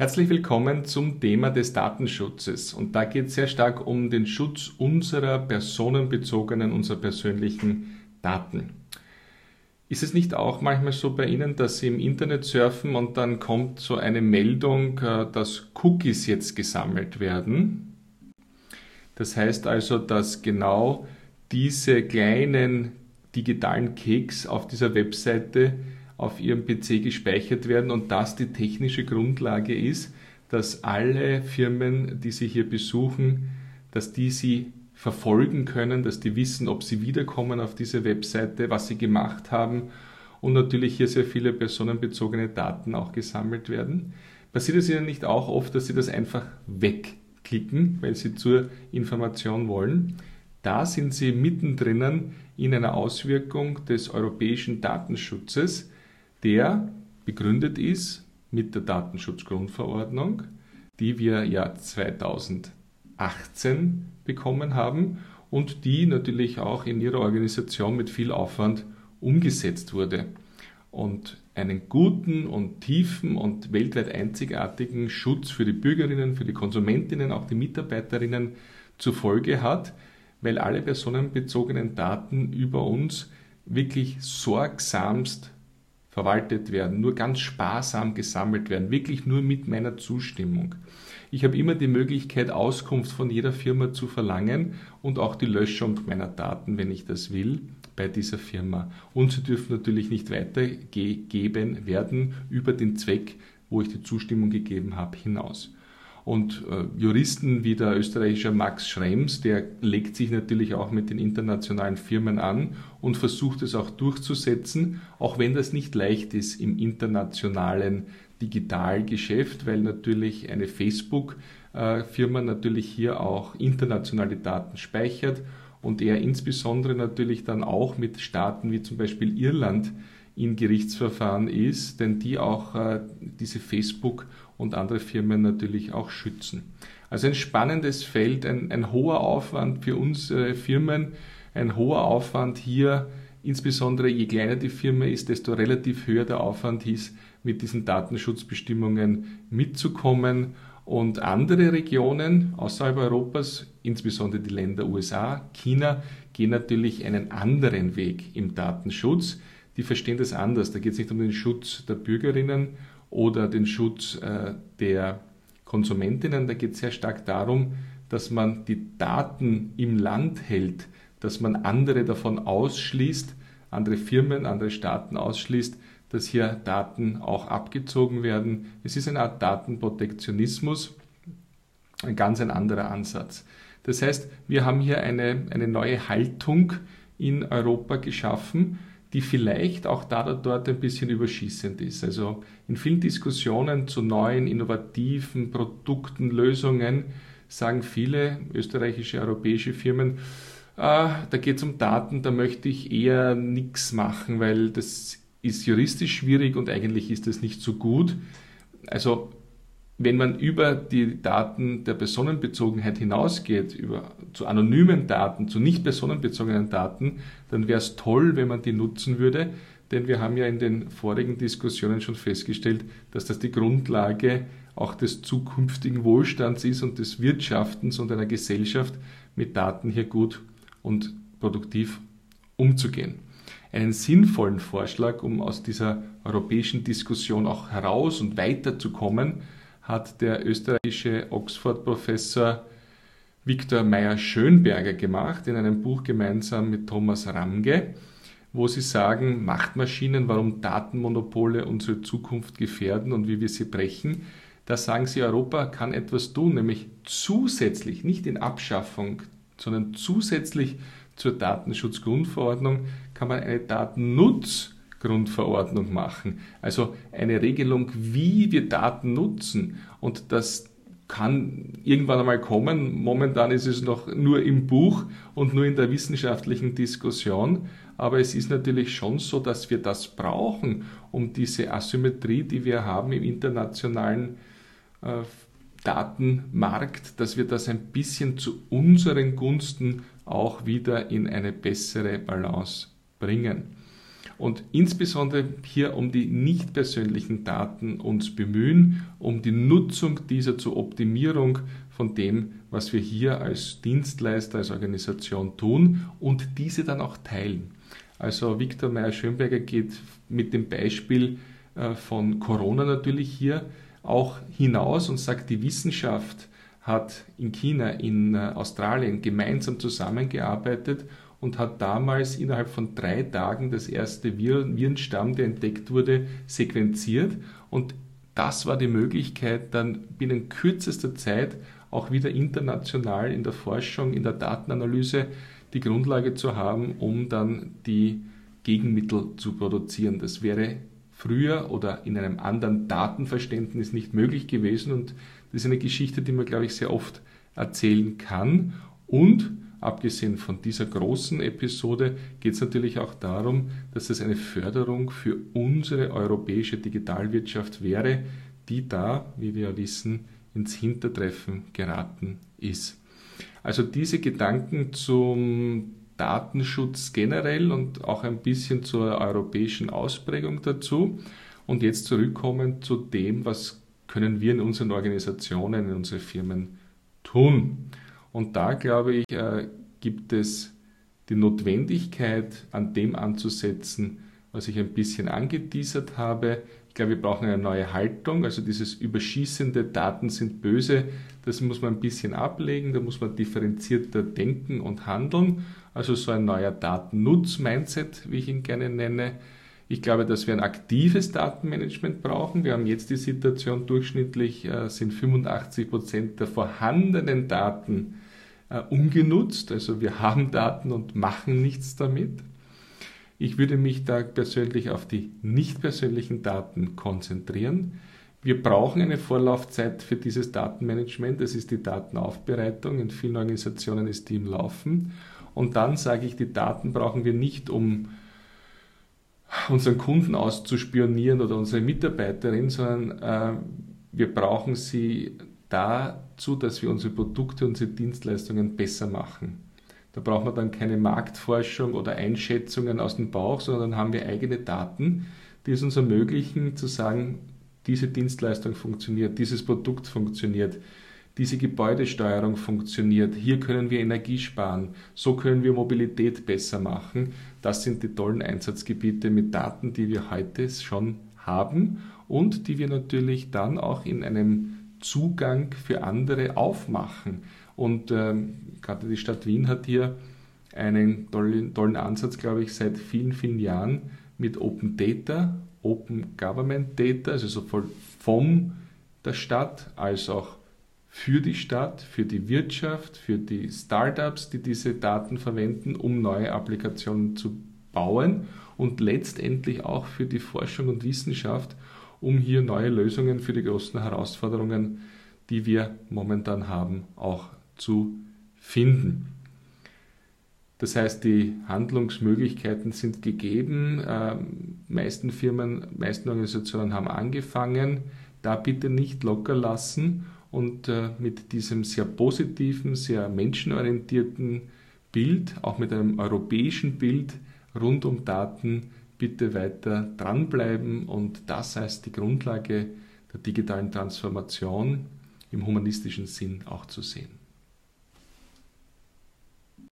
Herzlich willkommen zum Thema des Datenschutzes. Und da geht es sehr stark um den Schutz unserer personenbezogenen, unserer persönlichen Daten. Ist es nicht auch manchmal so bei Ihnen, dass Sie im Internet surfen und dann kommt so eine Meldung, äh, dass Cookies jetzt gesammelt werden? Das heißt also, dass genau diese kleinen digitalen Keks auf dieser Webseite auf ihrem PC gespeichert werden und das die technische Grundlage ist, dass alle Firmen, die Sie hier besuchen, dass die Sie verfolgen können, dass die wissen, ob sie wiederkommen auf diese Webseite, was sie gemacht haben und natürlich hier sehr viele personenbezogene Daten auch gesammelt werden. Passiert es Ihnen nicht auch oft, dass Sie das einfach wegklicken, weil Sie zur Information wollen? Da sind Sie mittendrin in einer Auswirkung des europäischen Datenschutzes, der begründet ist mit der Datenschutzgrundverordnung, die wir ja 2018 bekommen haben und die natürlich auch in ihrer Organisation mit viel Aufwand umgesetzt wurde. Und einen guten und tiefen und weltweit einzigartigen Schutz für die Bürgerinnen, für die Konsumentinnen, auch die Mitarbeiterinnen zur Folge hat, weil alle personenbezogenen Daten über uns wirklich sorgsamst verwaltet werden, nur ganz sparsam gesammelt werden, wirklich nur mit meiner Zustimmung. Ich habe immer die Möglichkeit, Auskunft von jeder Firma zu verlangen und auch die Löschung meiner Daten, wenn ich das will, bei dieser Firma. Und sie dürfen natürlich nicht weitergegeben werden über den Zweck, wo ich die Zustimmung gegeben habe, hinaus. Und äh, Juristen wie der österreichische Max Schrems, der legt sich natürlich auch mit den internationalen Firmen an und versucht es auch durchzusetzen, auch wenn das nicht leicht ist im internationalen Digitalgeschäft, weil natürlich eine Facebook-Firma natürlich hier auch internationale Daten speichert und er insbesondere natürlich dann auch mit Staaten wie zum Beispiel Irland in Gerichtsverfahren ist, denn die auch äh, diese Facebook und andere Firmen natürlich auch schützen. Also ein spannendes Feld, ein, ein hoher Aufwand für unsere Firmen, ein hoher Aufwand hier, insbesondere je kleiner die Firma ist, desto relativ höher der Aufwand ist, mit diesen Datenschutzbestimmungen mitzukommen. Und andere Regionen außerhalb Europas, insbesondere die Länder USA, China, gehen natürlich einen anderen Weg im Datenschutz. Die verstehen das anders. Da geht es nicht um den Schutz der Bürgerinnen oder den Schutz äh, der Konsumentinnen. Da geht es sehr stark darum, dass man die Daten im Land hält, dass man andere davon ausschließt, andere Firmen, andere Staaten ausschließt, dass hier Daten auch abgezogen werden. Es ist eine Art Datenprotektionismus, ein ganz ein anderer Ansatz. Das heißt, wir haben hier eine, eine neue Haltung in Europa geschaffen, die vielleicht auch da oder dort ein bisschen überschießend ist. Also in vielen Diskussionen zu neuen, innovativen Produkten, Lösungen sagen viele österreichische, europäische Firmen, ah, da geht es um Daten, da möchte ich eher nichts machen, weil das ist juristisch schwierig und eigentlich ist das nicht so gut. Also wenn man über die Daten der Personenbezogenheit hinausgeht, über, zu anonymen Daten, zu nicht personenbezogenen Daten, dann wäre es toll, wenn man die nutzen würde, denn wir haben ja in den vorigen Diskussionen schon festgestellt, dass das die Grundlage auch des zukünftigen Wohlstands ist und des Wirtschaftens und einer Gesellschaft mit Daten hier gut und produktiv umzugehen. Einen sinnvollen Vorschlag, um aus dieser europäischen Diskussion auch heraus und weiterzukommen, hat der österreichische Oxford-Professor Viktor Meyer-Schönberger gemacht in einem Buch gemeinsam mit Thomas Ramge, wo sie sagen, Machtmaschinen, warum Datenmonopole unsere Zukunft gefährden und wie wir sie brechen. Da sagen sie, Europa kann etwas tun, nämlich zusätzlich, nicht in Abschaffung, sondern zusätzlich zur Datenschutzgrundverordnung kann man eine Datennutz Grundverordnung machen. Also eine Regelung, wie wir Daten nutzen. Und das kann irgendwann einmal kommen. Momentan ist es noch nur im Buch und nur in der wissenschaftlichen Diskussion. Aber es ist natürlich schon so, dass wir das brauchen, um diese Asymmetrie, die wir haben im internationalen äh, Datenmarkt, dass wir das ein bisschen zu unseren Gunsten auch wieder in eine bessere Balance bringen. Und insbesondere hier um die nicht persönlichen Daten uns bemühen, um die Nutzung dieser zur Optimierung von dem, was wir hier als Dienstleister, als Organisation tun und diese dann auch teilen. Also Viktor Meyer-Schönberger geht mit dem Beispiel äh, von Corona natürlich hier auch hinaus und sagt, die Wissenschaft hat in China, in äh, Australien gemeinsam zusammengearbeitet und hat damals innerhalb von drei Tagen das erste Virenstamm, der entdeckt wurde, sequenziert. Und das war die Möglichkeit, dann binnen kürzester Zeit auch wieder international in der Forschung, in der Datenanalyse die Grundlage zu haben, um dann die Gegenmittel zu produzieren. Das wäre früher oder in einem anderen Datenverständnis nicht möglich gewesen und das ist eine Geschichte, die man, glaube ich, sehr oft erzählen kann und abgesehen von dieser großen Episode geht es natürlich auch darum, dass es eine Förderung für unsere europäische Digitalwirtschaft wäre, die da, wie wir ja wissen, ins Hintertreffen geraten ist. Also diese Gedanken zum Datenschutz generell und auch ein bisschen zur europäischen Ausprägung dazu. Und jetzt zurückkommen zu dem, was können wir in unseren Organisationen, in unseren Firmen tun. Und da glaube ich, äh, gibt es die Notwendigkeit, an dem anzusetzen, was ich ein bisschen angeteasert habe. Ich glaube, wir brauchen eine neue Haltung. Also dieses überschießende Daten sind böse, das muss man ein bisschen ablegen. Da muss man differenzierter denken und handeln. Also so ein neuer Datennutz-Mindset, wie ich ihn gerne nenne. Ich glaube, dass wir ein aktives Datenmanagement brauchen. Wir haben jetzt die Situation, durchschnittlich äh, sind 85 Prozent der vorhandenen Daten äh, ungenutzt. Also wir haben Daten und machen nichts damit. Ich würde mich da persönlich auf die nicht persönlichen Daten konzentrieren. Wir brauchen eine Vorlaufzeit für dieses Datenmanagement. Das ist die Datenaufbereitung. In vielen Organisationen ist die im Laufen. Und dann sage ich, die Daten brauchen wir nicht, um unseren Kunden auszuspionieren oder unsere Mitarbeiterin, sondern äh, wir brauchen sie dazu, dass wir unsere Produkte, unsere Dienstleistungen besser machen. Da brauchen wir dann keine Marktforschung oder Einschätzungen aus dem Bauch, sondern dann haben wir eigene Daten, die es uns ermöglichen zu sagen, diese Dienstleistung funktioniert, dieses Produkt funktioniert, diese Gebäudesteuerung funktioniert, hier können wir Energie sparen, so können wir Mobilität besser machen. Das sind die tollen Einsatzgebiete mit Daten, die wir heute schon haben und die wir natürlich dann auch in einem Zugang für andere aufmachen. Und ähm, gerade die Stadt Wien hat hier einen tollen, tollen Ansatz, glaube ich, seit vielen, vielen Jahren mit Open Data, Open Government Data, also sowohl von der Stadt als auch für die Stadt, für die Wirtschaft, für die Startups, die diese Daten verwenden, um neue Applikationen zu bauen und letztendlich auch für die Forschung und Wissenschaft, um hier neue Lösungen für die großen Herausforderungen, die wir momentan haben, auch zu finden. Das heißt, die Handlungsmöglichkeiten sind gegeben. Ähm, meisten Firmen, meisten Organisationen haben angefangen. Da bitte nicht locker lassen und äh, mit diesem sehr positiven, sehr menschenorientierten Bild, auch mit einem europäischen Bild rund um Daten, bitte weiter dranbleiben und das heißt die Grundlage der digitalen Transformation im humanistischen Sinn auch zu sehen.